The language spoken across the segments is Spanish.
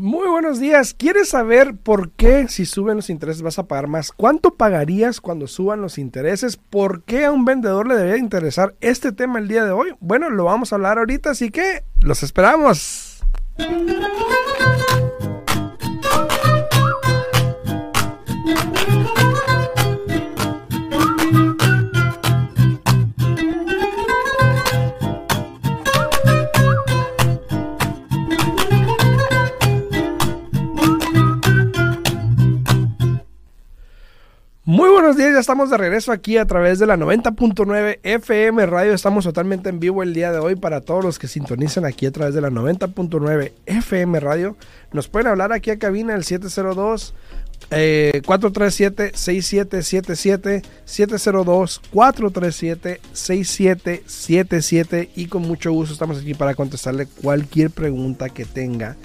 Muy buenos días. ¿Quieres saber por qué si suben los intereses vas a pagar más? ¿Cuánto pagarías cuando suban los intereses? ¿Por qué a un vendedor le debería interesar este tema el día de hoy? Bueno, lo vamos a hablar ahorita, así que los esperamos. Buenos días, ya estamos de regreso aquí a través de la 90.9 FM Radio. Estamos totalmente en vivo el día de hoy para todos los que sintonizan aquí a través de la 90.9 FM Radio. Nos pueden hablar aquí a cabina el 702 437-6777, 702-437-6777 y con mucho gusto estamos aquí para contestarle cualquier pregunta que tenga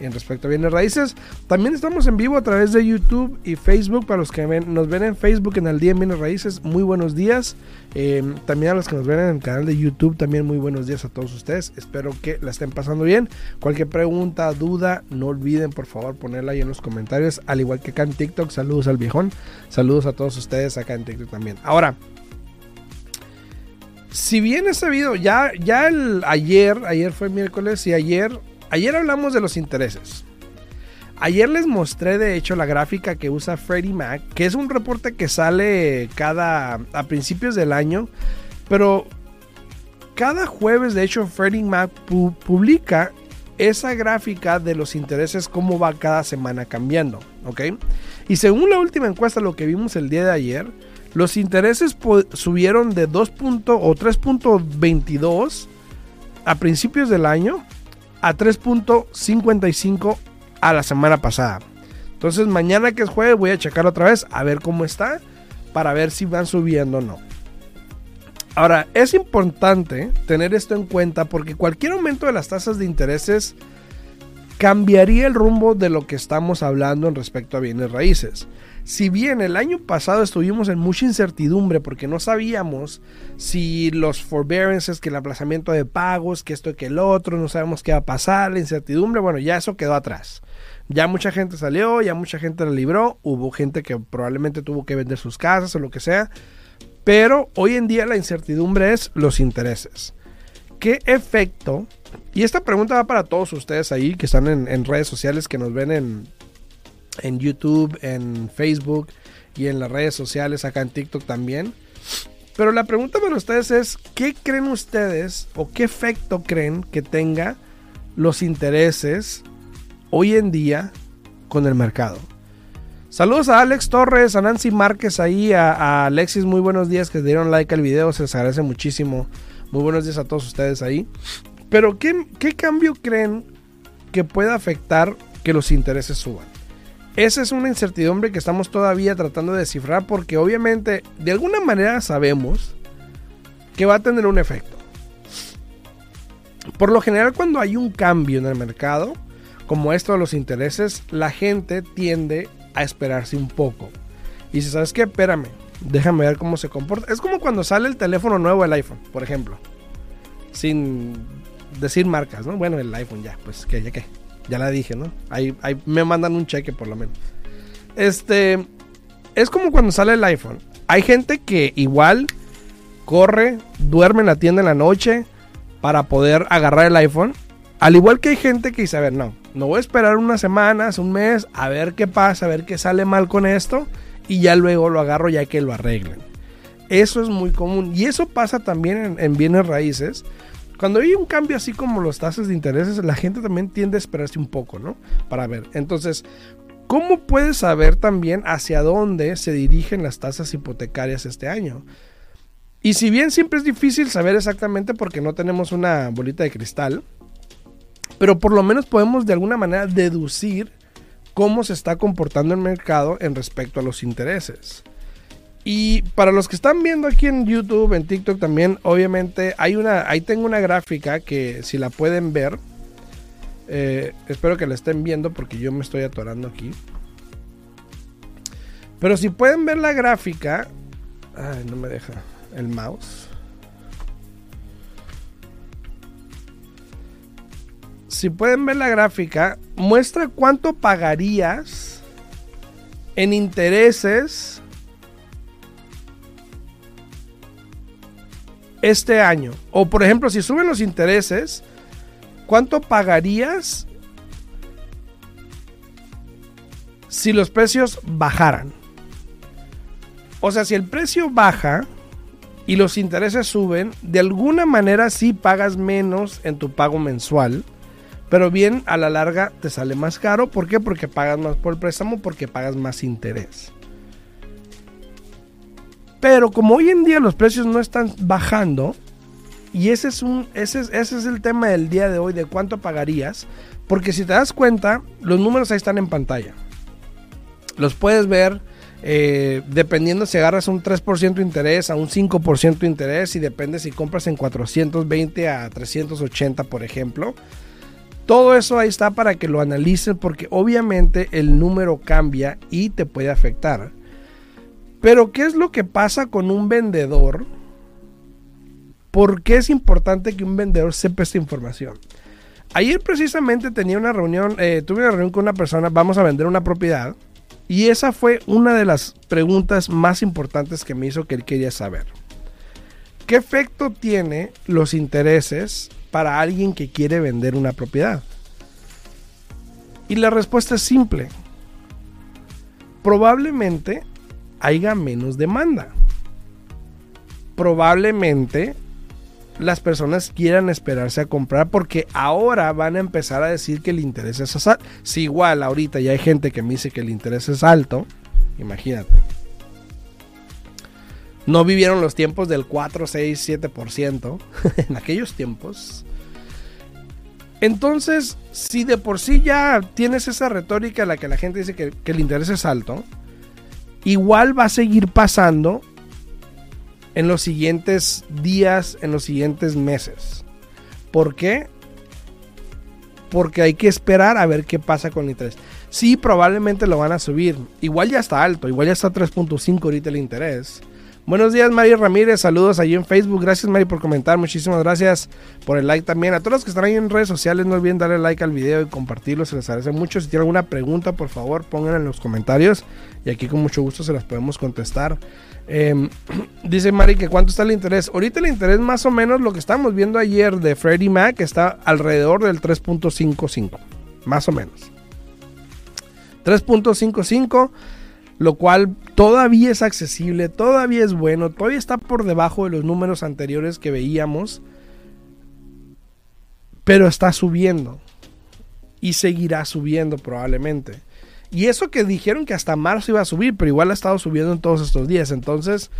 en respecto a bienes raíces. También estamos en vivo a través de YouTube y Facebook. Para los que nos ven en Facebook en el día en bienes raíces, muy buenos días. Eh, también a los que nos ven en el canal de YouTube, también muy buenos días a todos ustedes. Espero que la estén pasando bien. Cualquier pregunta, duda, no olviden por favor ponerla ahí en los comentarios. Al igual que acá en TikTok, saludos al viejón. Saludos a todos ustedes acá en TikTok también. Ahora, si bien este video ya, ya el ayer, ayer fue miércoles y ayer Ayer hablamos de los intereses. Ayer les mostré de hecho la gráfica que usa Freddie Mac, que es un reporte que sale cada a principios del año, pero cada jueves de hecho Freddie Mac publica esa gráfica de los intereses cómo va cada semana cambiando, ¿ok? Y según la última encuesta lo que vimos el día de ayer, los intereses subieron de 2. o 3.22 a principios del año a 3.55 a la semana pasada. Entonces mañana que es jueves voy a checar otra vez a ver cómo está para ver si van subiendo o no. Ahora, es importante tener esto en cuenta porque cualquier aumento de las tasas de intereses cambiaría el rumbo de lo que estamos hablando en respecto a bienes raíces. Si bien el año pasado estuvimos en mucha incertidumbre porque no sabíamos si los forbearances, que el aplazamiento de pagos, que esto que el otro, no sabemos qué va a pasar, la incertidumbre, bueno, ya eso quedó atrás. Ya mucha gente salió, ya mucha gente la libró, hubo gente que probablemente tuvo que vender sus casas o lo que sea, pero hoy en día la incertidumbre es los intereses. ¿Qué efecto? Y esta pregunta va para todos ustedes ahí que están en, en redes sociales, que nos ven en, en YouTube, en Facebook y en las redes sociales, acá en TikTok también. Pero la pregunta para ustedes es, ¿qué creen ustedes o qué efecto creen que tenga los intereses hoy en día con el mercado? Saludos a Alex Torres, a Nancy Márquez ahí, a, Alexis, muy buenos días que dieron like al video, se les agradece muchísimo. Muy buenos días a todos ustedes ahí. Pero ¿qué, qué cambio creen que pueda afectar que los intereses suban? Esa es una incertidumbre que estamos todavía tratando de descifrar porque obviamente de alguna manera sabemos que va a tener un efecto. Por lo general cuando hay un cambio en el mercado, como esto de los intereses, la gente tiende a esperarse un poco. Y si sabes qué, espérame, déjame ver cómo se comporta. Es como cuando sale el teléfono nuevo, el iPhone, por ejemplo. Sin decir marcas, ¿no? Bueno, el iPhone ya, pues que ya que. Ya la dije, ¿no? Ahí, me mandan un cheque por lo menos. Este. Es como cuando sale el iPhone. Hay gente que igual corre, duerme en la tienda en la noche para poder agarrar el iPhone. Al igual que hay gente que dice, a ver, no, no voy a esperar unas semanas, un mes, a ver qué pasa, a ver qué sale mal con esto. Y ya luego lo agarro ya que lo arreglen. Eso es muy común. Y eso pasa también en, en bienes raíces. Cuando hay un cambio así como los tasas de intereses, la gente también tiende a esperarse un poco, ¿no? Para ver. Entonces, ¿cómo puedes saber también hacia dónde se dirigen las tasas hipotecarias este año? Y si bien siempre es difícil saber exactamente porque no tenemos una bolita de cristal, pero por lo menos podemos de alguna manera deducir cómo se está comportando el mercado en respecto a los intereses. Y para los que están viendo aquí en YouTube, en TikTok también, obviamente hay una, ahí tengo una gráfica que si la pueden ver, eh, espero que la estén viendo porque yo me estoy atorando aquí. Pero si pueden ver la gráfica, ay, no me deja el mouse. Si pueden ver la gráfica, muestra cuánto pagarías en intereses este año. O por ejemplo, si suben los intereses, ¿cuánto pagarías si los precios bajaran? O sea, si el precio baja y los intereses suben, de alguna manera sí pagas menos en tu pago mensual. Pero bien, a la larga te sale más caro. ¿Por qué? Porque pagas más por el préstamo, porque pagas más interés. Pero como hoy en día los precios no están bajando, y ese es, un, ese, ese es el tema del día de hoy, de cuánto pagarías, porque si te das cuenta, los números ahí están en pantalla. Los puedes ver eh, dependiendo si agarras un 3% de interés a un 5% de interés y depende si compras en 420 a 380, por ejemplo. Todo eso ahí está para que lo analicen porque obviamente el número cambia y te puede afectar. Pero ¿qué es lo que pasa con un vendedor? ¿Por qué es importante que un vendedor sepa esta información? Ayer precisamente tenía una reunión, eh, tuve una reunión con una persona, vamos a vender una propiedad. Y esa fue una de las preguntas más importantes que me hizo que él quería saber. ¿Qué efecto tiene los intereses para alguien que quiere vender una propiedad? Y la respuesta es simple. Probablemente haya menos demanda. Probablemente las personas quieran esperarse a comprar porque ahora van a empezar a decir que el interés es alto. Si igual ahorita ya hay gente que me dice que el interés es alto, imagínate. No vivieron los tiempos del 4, 6, 7% en aquellos tiempos. Entonces, si de por sí ya tienes esa retórica en la que la gente dice que, que el interés es alto, igual va a seguir pasando en los siguientes días, en los siguientes meses. ¿Por qué? Porque hay que esperar a ver qué pasa con el interés. Sí, probablemente lo van a subir. Igual ya está alto, igual ya está 3.5 ahorita el interés. Buenos días, Mari Ramírez. Saludos allí en Facebook. Gracias, Mari, por comentar. Muchísimas gracias por el like también. A todos los que están ahí en redes sociales, no olviden darle like al video y compartirlo. Se les agradece mucho. Si tienen alguna pregunta, por favor, pongan en los comentarios. Y aquí con mucho gusto se las podemos contestar. Em, dice Mari que cuánto está el interés. Ahorita el interés más o menos lo que estábamos viendo ayer de Freddie Mac está alrededor del 3.55. Más o menos. 3.55 lo cual todavía es accesible, todavía es bueno, todavía está por debajo de los números anteriores que veíamos, pero está subiendo y seguirá subiendo probablemente. Y eso que dijeron que hasta marzo iba a subir, pero igual ha estado subiendo en todos estos días, entonces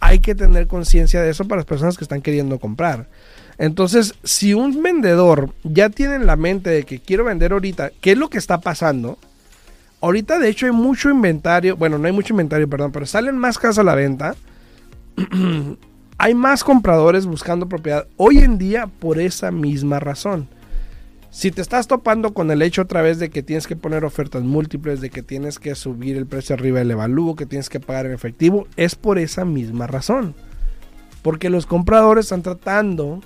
hay que tener conciencia de eso para las personas que están queriendo comprar. Entonces, si un vendedor ya tiene en la mente de que quiero vender ahorita, ¿qué es lo que está pasando? Ahorita de hecho hay mucho inventario, bueno, no hay mucho inventario, perdón, pero salen más casas a la venta. hay más compradores buscando propiedad hoy en día por esa misma razón. Si te estás topando con el hecho otra vez de que tienes que poner ofertas múltiples, de que tienes que subir el precio arriba del evalúo, que tienes que pagar en efectivo, es por esa misma razón. Porque los compradores están tratando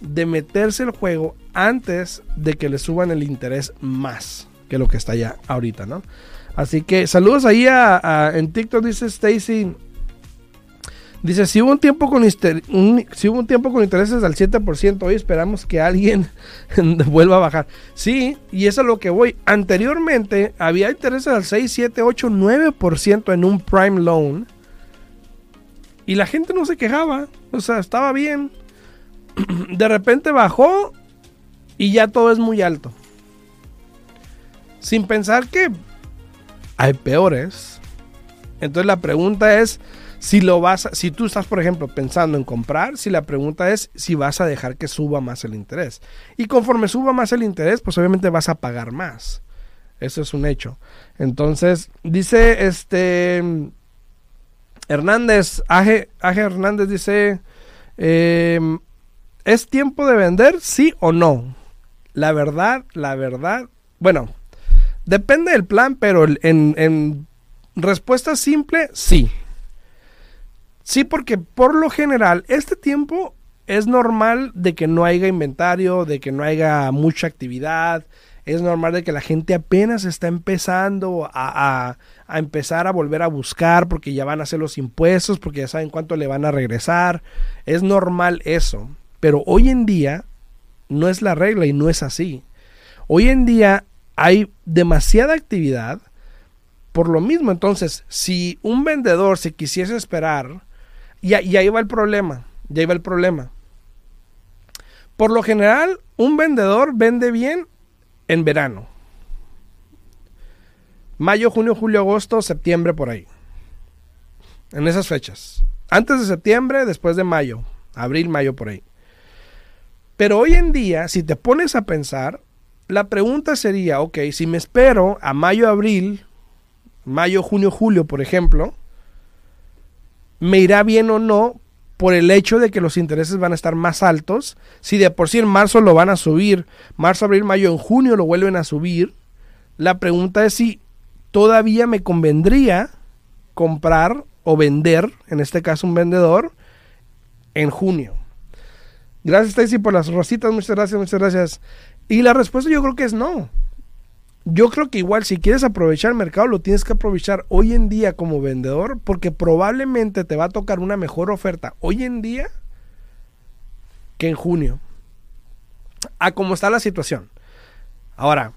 de meterse el juego antes de que le suban el interés más que lo que está ya ahorita, ¿no? Así que saludos ahí a, en TikTok, dice Stacy. Dice, si hubo un tiempo con si hubo un tiempo con intereses al 7%, hoy esperamos que alguien vuelva a bajar. Sí, y eso es lo que voy. Anteriormente había intereses al 6, 7, 8, 9% en un prime loan. Y la gente no se quejaba. O sea, estaba bien. De repente bajó y ya todo es muy alto sin pensar que hay peores. Entonces la pregunta es si lo vas, si tú estás por ejemplo pensando en comprar, si la pregunta es si vas a dejar que suba más el interés. Y conforme suba más el interés, pues obviamente vas a pagar más. Eso es un hecho. Entonces, dice este Hernández, Aje, Hernández dice, em, ¿es tiempo de vender? Sí o no. La verdad, la verdad, bueno, Depende del plan, pero en, respuesta simple, sí. Sí, porque por lo general, este tiempo es normal de que no haya inventario, de que no haya mucha actividad, es normal de que la gente apenas está empezando a, a, empezar a volver a buscar porque ya van a hacer los impuestos, porque ya saben cuánto le van a regresar. Es normal eso. Pero hoy en día no es la regla y no es así. Hoy en día hay demasiada actividad por lo mismo. Entonces, si un vendedor se quisiese esperar, y, y ahí va el problema, ya iba el problema. Por lo general, un vendedor vende bien en verano. Mayo, junio, julio, agosto, septiembre, por ahí. En esas fechas. Antes de septiembre, después de mayo. Abril, mayo, por ahí. Pero hoy en día, si te pones a pensar, la pregunta sería, ok, si me espero a mayo, abril, mayo, junio, julio, por ejemplo, ¿me irá bien o no por el hecho de que los intereses van a estar más altos. Si de por sí en marzo lo van a subir, marzo, abril, mayo, en junio lo vuelven a subir, la pregunta es si todavía me convendría comprar o vender, en este caso un vendedor, en junio. Gracias Stacy por las rositas, muchas gracias, muchas gracias. Y la respuesta yo creo que es no yo creo que igual si quieres aprovechar el mercado lo tienes que aprovechar hoy en día como vendedor porque probablemente te va a tocar una mejor oferta hoy en día que en junio. A cómo está la situación. Ahora,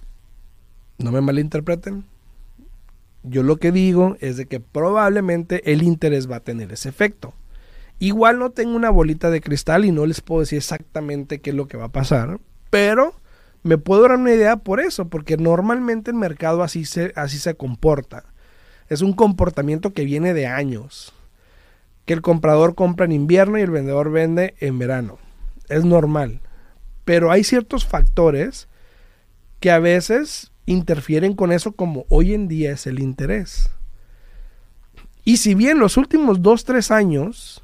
no me malinterpreten. Yo lo que digo es de que probablemente el interés va a tener ese efecto. Igual no tengo una bolita de cristal y no les puedo decir exactamente qué es lo que va a pasar, pero me puedo dar una idea por eso, porque normalmente el mercado así se, así se comporta. Es un comportamiento que viene de años. Que el comprador compra en invierno y el vendedor vende en verano. Es normal. Pero hay ciertos factores que a veces interfieren con eso como hoy en día es el interés. Y si bien los últimos dos, tres años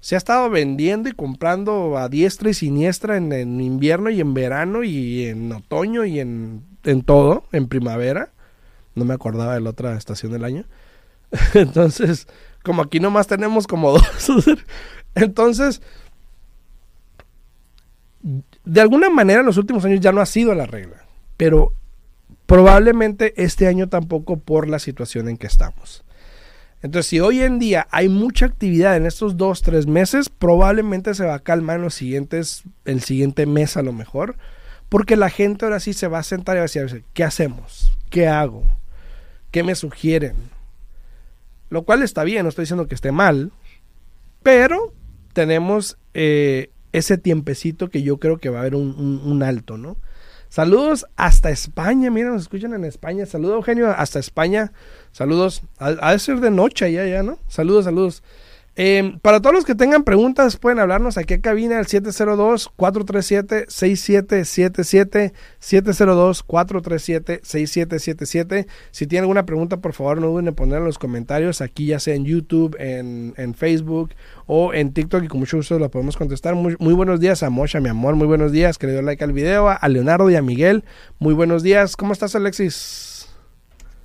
se ha estado vendiendo y comprando a diestra y siniestra en, invierno y en verano y en otoño y en, en, todo, en primavera. No me acordaba de la otra estación del año. Entonces, como aquí nomás tenemos como dos. Entonces, de alguna manera en los últimos años ya no ha sido la regla. Pero probablemente este año tampoco por la situación en que estamos. Entonces, si hoy en día hay mucha actividad en estos dos, tres meses, probablemente se va a calmar en los siguientes, el siguiente mes a lo mejor, porque la gente ahora sí se va a sentar y va a decir, ¿qué hacemos? ¿Qué hago? ¿Qué me sugieren? Lo cual está bien, no estoy diciendo que esté mal, pero tenemos eh, ese tiempecito que yo creo que va a haber un, un alto, ¿no? Saludos hasta España, mira, nos escuchan en España. Saludos, Eugenio, hasta España. Saludos. Ha, de ser de noche ya, ya, ¿no? Saludos, saludos. Em, para todos los que tengan preguntas, pueden hablarnos aquí a cabina al 702-437-6777. 702-437-6777. Si tienen alguna pregunta, por favor, no duden en ponerla en los comentarios. Aquí, ya sea en YouTube, en, en, Facebook o en TikTok, y con mucho gusto la podemos contestar. Muy, muy buenos días a Mosha, mi amor. Muy buenos días. Que le dio like al video. A Leonardo y a Miguel. Muy buenos días. ¿Cómo estás, Alexis?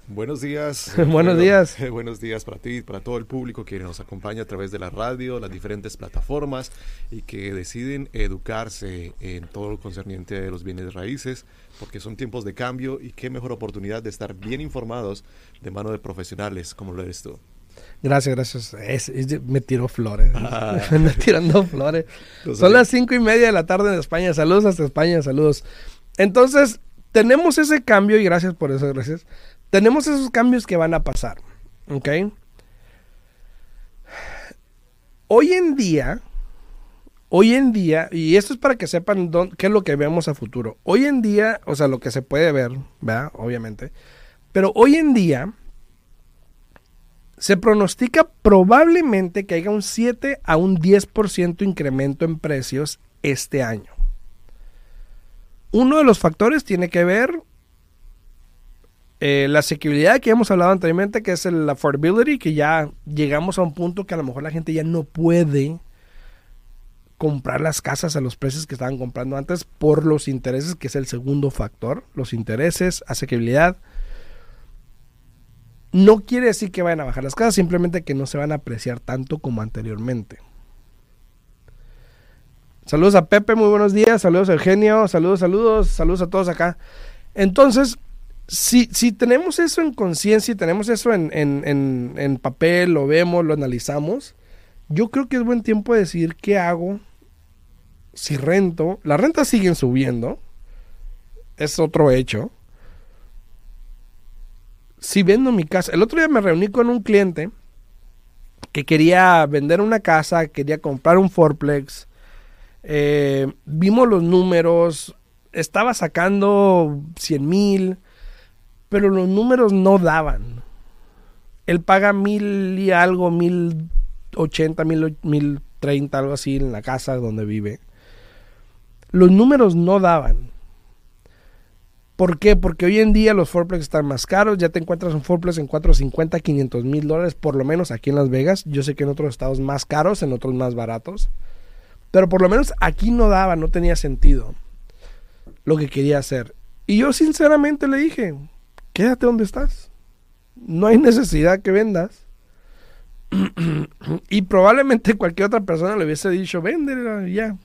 Buenos días. buenos días. buenos días para ti, para todo el público que nos acompaña a través de la radio, las diferentes plataformas y que deciden educarse en todo lo concerniente de los bienes raíces, porque son tiempos de cambio y qué mejor oportunidad de estar bien informados de mano de profesionales como lo eres tú. Gracias, gracias. me tiró flores. Ah. me tirando flores. Son las cinco y media de la tarde en España. Saludos hasta España, saludos. Entonces, tenemos ese cambio y gracias por eso, gracias tenemos esos cambios que van a pasar. ¿Ok? Hoy en día, hoy en día, y esto es para que sepan qué es lo que vemos a futuro. Hoy en día, o sea, lo que se puede ver, ¿verdad? Obviamente. Pero hoy en día se pronostica probablemente que haya un 7 a un 10% incremento en precios este año. Uno de los factores tiene que ver eh, la asequibilidad que hemos hablado anteriormente, que es el affordability, que ya llegamos a un punto que a lo mejor la gente ya no puede comprar las casas a los precios que estaban comprando antes por los intereses, que es el segundo factor. Los intereses, asequibilidad. No quiere decir que vayan a bajar las casas, simplemente que no se van a apreciar tanto como anteriormente. Saludos a Pepe, muy buenos días. Saludos a Eugenio, saludos, saludos, saludos a todos acá. Entonces, si, si tenemos eso en conciencia y tenemos eso en, en, en, papel, lo vemos, lo analizamos, yo creo que es buen tiempo de decidir qué hago si rento. Las rentas siguen subiendo, es otro hecho. Si vendo mi casa, el otro día me reuní con un cliente que quería vender una casa, quería comprar un fourplex. Eh, vimos los números, estaba sacando 100 mil, pero los números no daban. Él paga mil y algo, mil ochenta, mil, mil treinta, algo así en la casa donde vive. Los números no daban. ¿Por qué? Porque hoy en día los fourplex están más caros. Ya te encuentras un fourplex en 450, 500 mil dólares, por lo menos aquí en Las Vegas. Yo sé que en otros estados más caros, en otros más baratos. Pero por lo menos aquí no daba, no tenía sentido lo que quería hacer. Y yo sinceramente le dije, quédate donde estás. No hay necesidad que vendas. y probablemente cualquier otra persona le hubiese dicho, véndela ya.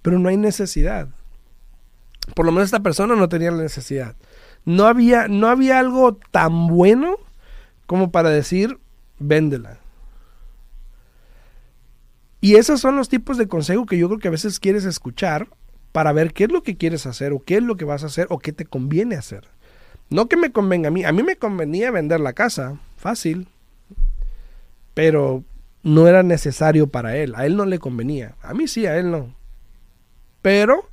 Pero no hay necesidad. Por lo menos esta persona no tenía la necesidad. No había, no había algo tan bueno como para decir, véndela. Y esos son los tipos de consejo que yo creo que a veces quieres escuchar para ver qué es lo que quieres hacer o qué es lo que vas a hacer o qué te conviene hacer. No que me convenga a mí. A mí me convenía vender la casa. Fácil. Pero no era necesario para él. A él no le convenía. A mí sí, a él no. Pero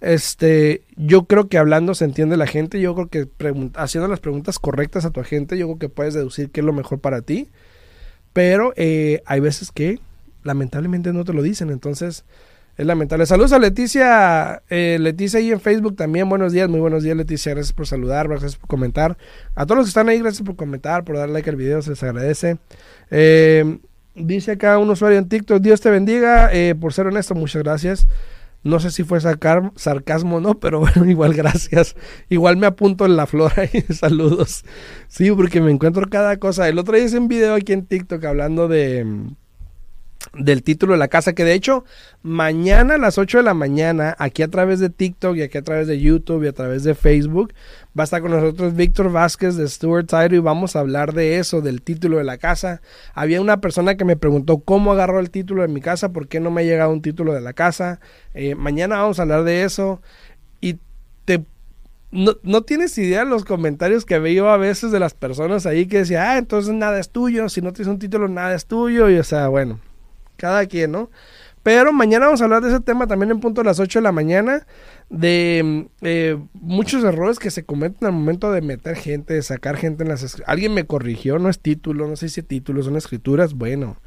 este, yo creo que hablando se entiende la gente. Yo creo que haciendo las preguntas correctas a tu agente, yo creo que puedes deducir qué es lo mejor para ti. Pero eh, hay veces que lamentablemente no te lo dicen. Entonces, es lamentable. Saludos a Leticia, eh, Leticia ahí en Facebook también. Buenos días, muy buenos días Leticia. Gracias por saludar, gracias por comentar. A todos los que están ahí, gracias por comentar, por dar like al video, se les agradece. Eh, dice acá un usuario en TikTok, Dios te bendiga, eh, por ser honesto, muchas gracias. No sé si fue sacar, sarcasmo o no, pero bueno, igual gracias. Igual me apunto en la flora y saludos. Sí, porque me encuentro cada cosa. El otro día hice un video aquí en TikTok hablando de del título de la casa, que de hecho mañana a las 8 de la mañana, aquí a través de TikTok y aquí a través de YouTube y a través de Facebook, va a estar con nosotros Víctor Vázquez de Stuart Tire y vamos a hablar de eso, del título de la casa. Había una persona que me preguntó cómo agarró el título de mi casa, por qué no me ha llegado un título de la casa. Eh, mañana vamos a hablar de eso y te no, no, tienes idea los comentarios que veo a veces de las personas ahí que decían, ah, entonces nada es tuyo, si no tienes un título nada es tuyo, y o sea, bueno, cada quien, ¿no? Pero mañana vamos a hablar de ese tema también en punto a las 8 de la mañana, de eh, muchos errores que se cometen al momento de meter gente, de sacar gente en las... Alguien me corrigió, no es título, no sé si título, son escrituras, bueno.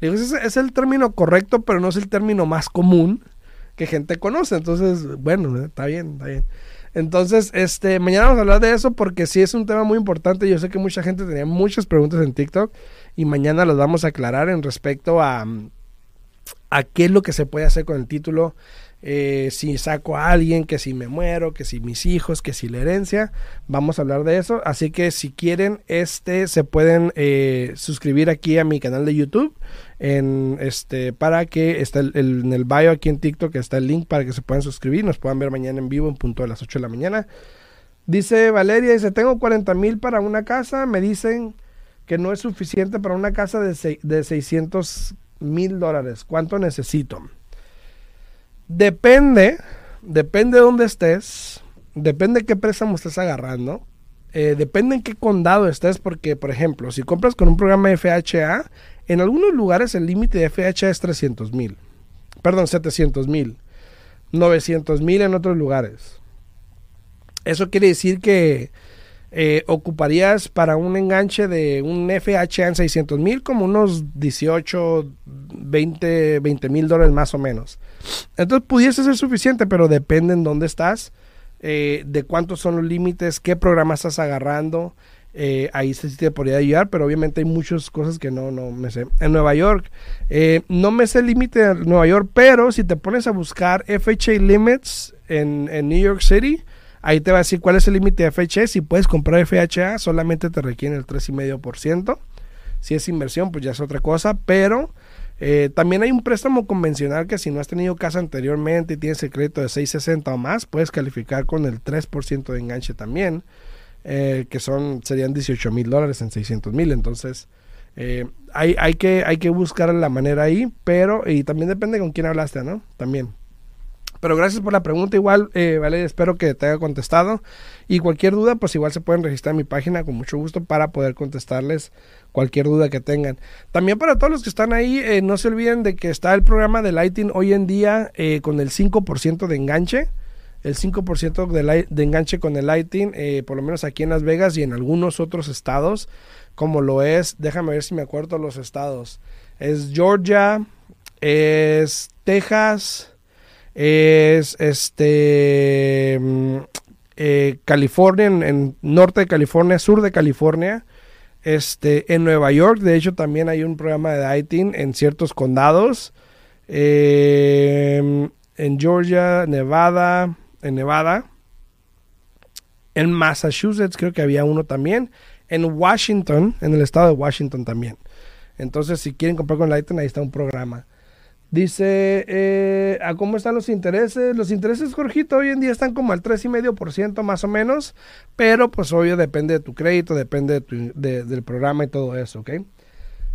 Digo, ese es el término correcto, pero no es el término más común que gente conoce. Entonces, bueno, está bien, está bien. Entonces, este, mañana vamos a hablar de eso porque sí es un tema muy importante. Yo sé que mucha gente tenía muchas preguntas en TikTok y mañana las vamos a aclarar en respecto a, a qué es lo que se puede hacer con el título. Eh, si saco a alguien, que si me muero, que si mis hijos, que si la herencia, vamos a hablar de eso. Así que si quieren, este se pueden eh, suscribir aquí a mi canal de YouTube. En este, para que está el, en el bio aquí en TikTok está el link para que se puedan suscribir, nos puedan ver mañana en vivo en punto a las 8 de la mañana. Dice Valeria, dice, tengo 40 mil para una casa, me dicen que no es suficiente para una casa de, de 600 mil dólares. ¿Cuánto necesito? Depende, depende de dónde estés, depende de qué préstamo estés agarrando, eh, depende en qué condado estés, porque, por ejemplo, si compras con un programa FHA, en algunos lugares el límite de FHA es 300 mil, perdón, 700 mil, 900 mil en otros lugares. Eso quiere decir que eh, ocuparías para un enganche de un FHA en 600 mil como unos 18, 20, 20 mil dólares más o menos. Entonces pudiese ser suficiente, pero depende en dónde estás, eh, de cuántos son los límites, qué programa estás agarrando. Eh, ahí sí te podría ayudar, pero obviamente hay muchas cosas que no, no me sé. En Nueva York, no me sé el límite de Nueva York, pero si te pones a buscar FHA limits en, en New York City, Ahí te va a decir cuál es el límite de FHA. Si puedes comprar FHA, solamente te requiere el 3,5%. Si es inversión, pues ya es otra cosa. Pero Eh, también hay un préstamo convencional que si no has tenido casa anteriormente y tienes el crédito de 660 o más, puedes calificar con el 3% de enganche también, eh, que son serían 18 mil dólares en 600 mil. Entonces, eh, hay, hay, que, hay que buscar la manera ahí, pero y también depende con quién hablaste, ¿no? También. Pero gracias por la pregunta, igual, eh, vale, espero que te haya contestado. Y cualquier duda, pues igual se pueden registrar en mi página con mucho gusto para poder contestarles cualquier duda que tengan. También para todos los que están ahí, eh, no se olviden de que está el programa de Lighting hoy en día eh, con el 5% de enganche. El 5% de, de, enganche con el Lighting, por lo menos aquí en Las Vegas y en algunos otros estados, como lo es, déjame ver si me acuerdo los estados. Es Georgia, es Texas, es este mm, eh, California, en, norte de California, sur de California, este, en Nueva York, de hecho también hay un programa de lighting en ciertos condados, em, en Georgia, Nevada, en Nevada, en Massachusetts creo que había uno también, en Washington, en el estado de Washington también. Entonces, si quieren comprar con Lighting, ahí está un programa. Dice, eh, ¿a cómo están los intereses? Los intereses, Jorgito, hoy en día están como al 3,5% más o menos, pero pues obvio depende de tu crédito, depende del programa y todo eso, ¿ok?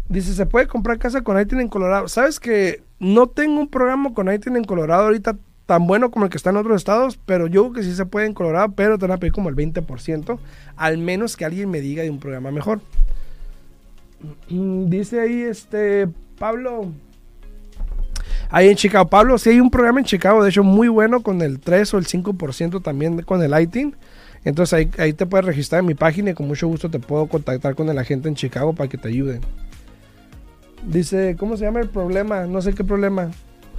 Dice, ¿se puede comprar casa con ITIN en Colorado? ¿Sabes que no tengo un programa con ITIN en Colorado ahorita tan bueno como el que está en otros estados, pero yo creo que sí se puede en Colorado, pero te van a pedir como el 20%, al menos que alguien me diga de un programa mejor. Dice ahí este Pablo, ahí en Chicago. Pablo, sí hay un programa en Chicago, de hecho, muy bueno con el 3 o el 5% también con el ITIN. Entonces ahí, ahí, te puedes registrar en mi página y con mucho gusto te puedo contactar con el agente en Chicago para que te ayuden. Dice, ¿cómo se llama el problema? No sé qué problema,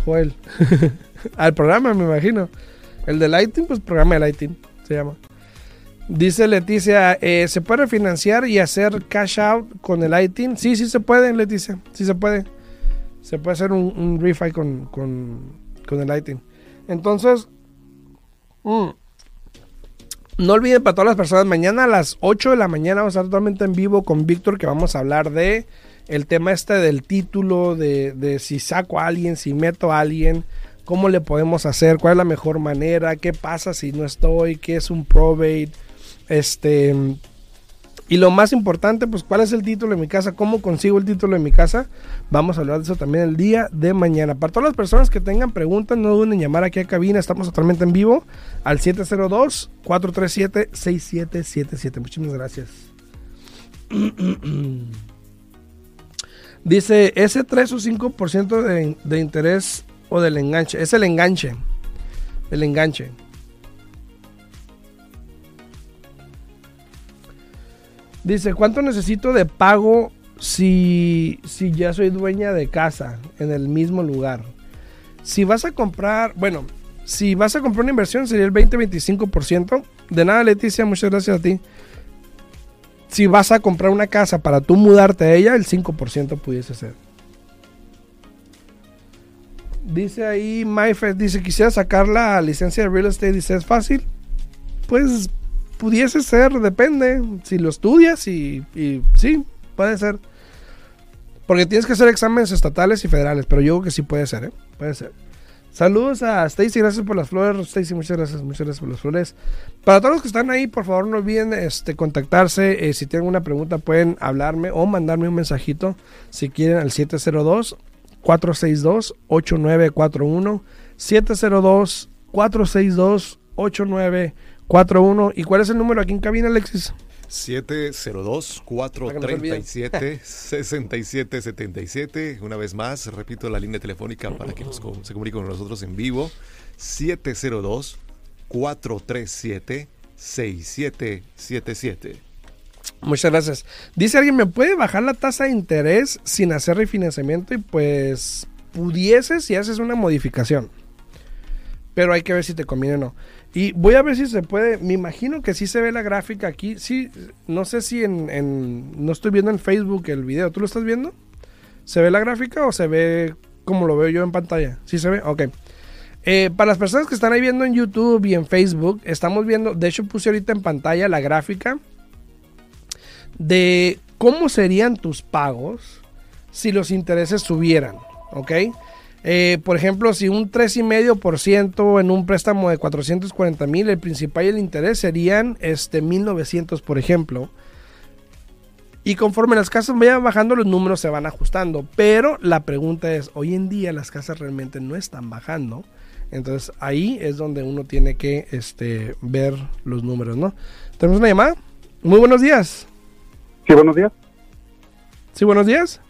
Joel. Al programa, me imagino. El de Lighting, pues programa de Lighting se llama. Dice Leticia, eh, ¿se puede financiar y hacer cash out con el Lighting? Sí, sí se puede, Leticia. Sí se puede se puede hacer un, un refi con, el Lighting. Entonces, mm, no olviden para todas las personas, mañana a las 8 de la mañana vamos a estar totalmente en vivo con Víctor, que vamos a hablar de el tema este del título, de, de si saco a alguien, si meto a alguien, cómo le podemos hacer, cuál es la mejor manera, qué pasa si no estoy, qué es un probate, este y lo más importante, pues, ¿cuál es el título de mi casa? ¿Cómo consigo el título de mi casa? Vamos a hablar de eso también el día de mañana. Para todas las personas que tengan preguntas, no duden en llamar aquí a cabina. Estamos totalmente en vivo al 702-437-6777. Muchísimas gracias. Dice, ese 3 o 5% de, de interés o del enganche. Es el enganche. El enganche. Dice, ¿cuánto necesito de pago si, si ya soy dueña de casa en el mismo lugar? Si vas a comprar, bueno, si vas a comprar una inversión sería el 20-25%. De nada, Leticia, muchas gracias a ti. Si vas a comprar una casa para tú mudarte a ella, el 5% pudiese ser. Dice ahí, MyFed, dice, quisiera sacar la licencia de real estate. Dice, ¿es fácil? Pues pudiese ser, depende. Si lo estudias y, sí, puede ser. Porque tienes que hacer exámenes estatales y federales, pero yo creo que sí puede ser, ¿eh? Puede ser. Saludos a Stacy, gracias por las flores. Stacy, muchas gracias, muchas gracias por las flores. Para todos los que están ahí, por favor no olviden este, contactarse. Eh, si tienen una pregunta pueden hablarme o mandarme un mensajito si quieren al 702 462 8941 702 462 8941 41. ¿Y cuál es el número aquí en cabina, Alexis? 702-437-6777. Una vez más, repito la línea telefónica para que nos, se comunique con nosotros en vivo. 702-437-6777. Muchas gracias. Dice alguien, ¿me puede bajar la tasa de interés sin hacer refinanciamiento? Y pues pudiese si haces una modificación. Pero hay que ver si te conviene o no. Y voy a ver si se puede, me imagino que sí se ve la gráfica aquí. Sí, no sé si en, no estoy viendo en Facebook el video. ¿Tú lo estás viendo? ¿Se ve la gráfica o se ve como lo veo yo en pantalla? ¿Sí se ve? Ok. Eh, para las personas que están ahí viendo en YouTube y en Facebook, estamos viendo, de hecho puse ahorita en pantalla la gráfica de cómo serían tus pagos si los intereses subieran. ¿ok? Eh, por ejemplo, si un 3,5% en un préstamo de 440 mil, el principal y el interés serían este 1.900, por ejemplo. Y conforme las casas vayan bajando, los números se van ajustando. Pero la pregunta es, hoy en día las casas realmente no están bajando. Entonces ahí es donde uno tiene que este, ver los números, ¿no? Tenemos una llamada. Muy buenos días. Sí, buenos días. Sí, buenos días.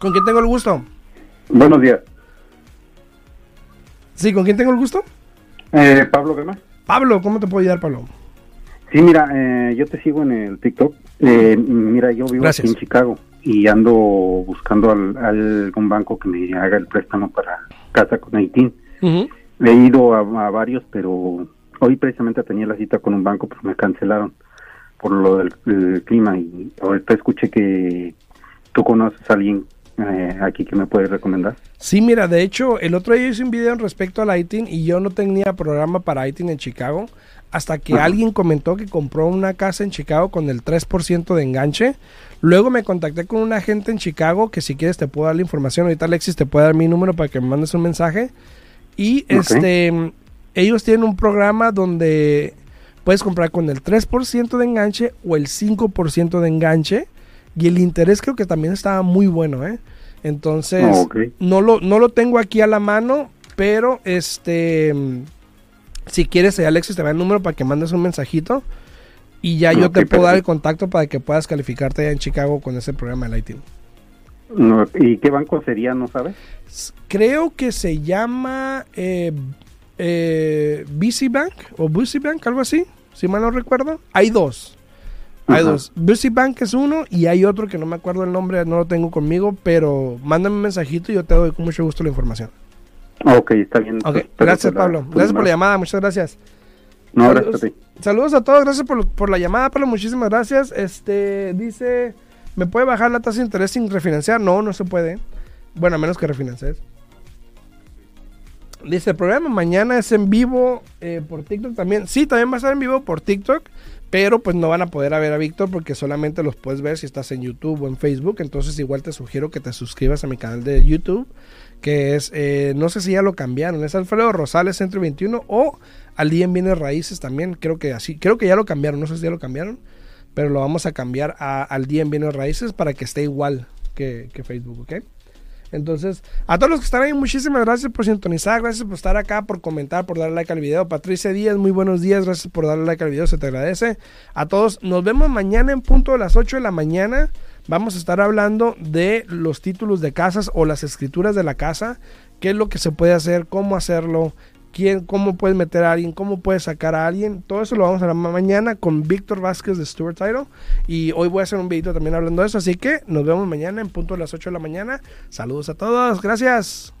¿Con quién tengo el gusto? Buenos días. Sí, ¿con quién tengo el gusto? Eh, Pablo Gama. Pablo, ¿cómo te puedo ayudar, Pablo? Sí, mira, eh, yo te sigo en el TikTok. Eh, mira, yo vivo Gracias. aquí en Chicago y ando buscando al, algún banco que me haga el préstamo para casa con Haití. Ujú. He ido a, a varios, pero hoy precisamente tenía la cita con un banco, pero me cancelaron por lo del el clima y ahorita escuché que tú conoces a alguien eh, aquí que me puede recomendar. Sí, mira, de hecho, el otro día hice un video respecto al ITIN y yo no tenía programa para ITIN en Chicago hasta que Ajá. alguien comentó que compró una casa en Chicago con el 3% de enganche. Luego me contacté con un agente en Chicago que si quieres te puedo dar la información. Ahorita Alexis te puede dar mi número para que me mandes un mensaje. Y este ellos tienen un programa donde puedes comprar con el 3% de enganche o el 5% de enganche. Y el interés creo que también estaba muy bueno, ¿eh? Entonces, Oh, ok. no, lo, no lo tengo aquí a la mano, pero este si quieres, eh, Alexis, te va el número para que mandes un mensajito. Y ya yo te puedo dar el contacto para que puedas calificarte allá en Chicago con ese programa de Lighting. No, ¿Y qué banco sería, no sabes? Creo que se llama eh, eh, BC Bank o Busy Bank, algo así, si mal no recuerdo. Hay dos. Hay dos. Busy Bank es uno y hay otro que no me acuerdo el nombre, no lo tengo conmigo, pero mándame un mensajito y yo te doy con mucho gusto la información. Ok, está bien. Ok, espero gracias Pablo. Gracias por la llamada, muchas gracias. No, Saludos. gracias a ti. Saludos a todos, gracias por, por la llamada, Pablo, muchísimas gracias. Este, dice, ¿me puede bajar la tasa de interés sin refinanciar? No, no se puede. Bueno, a menos que refinancies. Dice, el programa mañana es en vivo eh, por TikTok también. Sí, también va a estar en vivo por TikTok, pero pues no van a poder ver a Víctor porque solamente los puedes ver si estás en YouTube o en Facebook. Entonces igual te sugiero que te suscribas a mi canal de YouTube, que es, eh, no sé si ya lo cambiaron, es Alfredo Rosales Centro 21 o al día en Bienes Raíces también, creo que así, creo que ya lo cambiaron, no sé si ya lo cambiaron, pero lo vamos a cambiar a, al día en Bienes Raíces para que esté igual que, que Facebook, ¿ok? Entonces, a todos los que están ahí, muchísimas gracias por sintonizar, gracias por estar acá, por comentar, por darle like al video. Patricia Díaz, muy buenos días, gracias por darle like al video, se te agradece. A todos, nos vemos mañana en punto de las 8 de la mañana. Vamos a estar hablando de los títulos de casas o las escrituras de la casa, qué es lo que se puede hacer, cómo hacerlo, quién, cómo puedes meter a alguien, cómo puedes sacar a alguien. Todo eso lo vamos a hablar ma- mañana con Víctor Vázquez de Stuart Title. Y hoy voy a hacer un videito también hablando de eso. Así que nos vemos mañana en punto de las 8 de la mañana. Saludos a todos. Gracias.